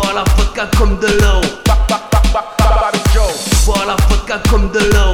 Bois la vodka comme de l'eau. Bois la vodka comme de l'eau.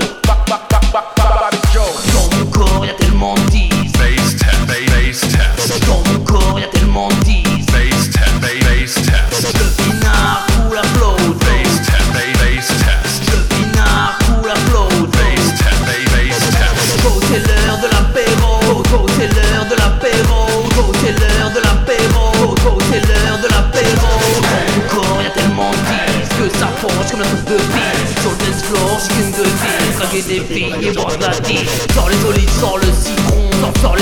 comme la coupe de vie. Sur le dance floor, je une de vie Draguer des filles et boire la vie Sors les olives, sors le citron, sors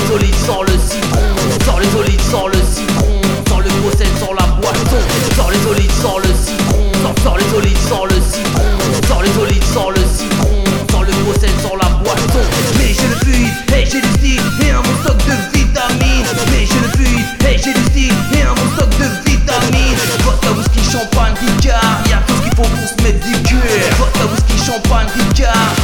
Cause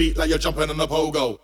beat like you're jumping on a pogo.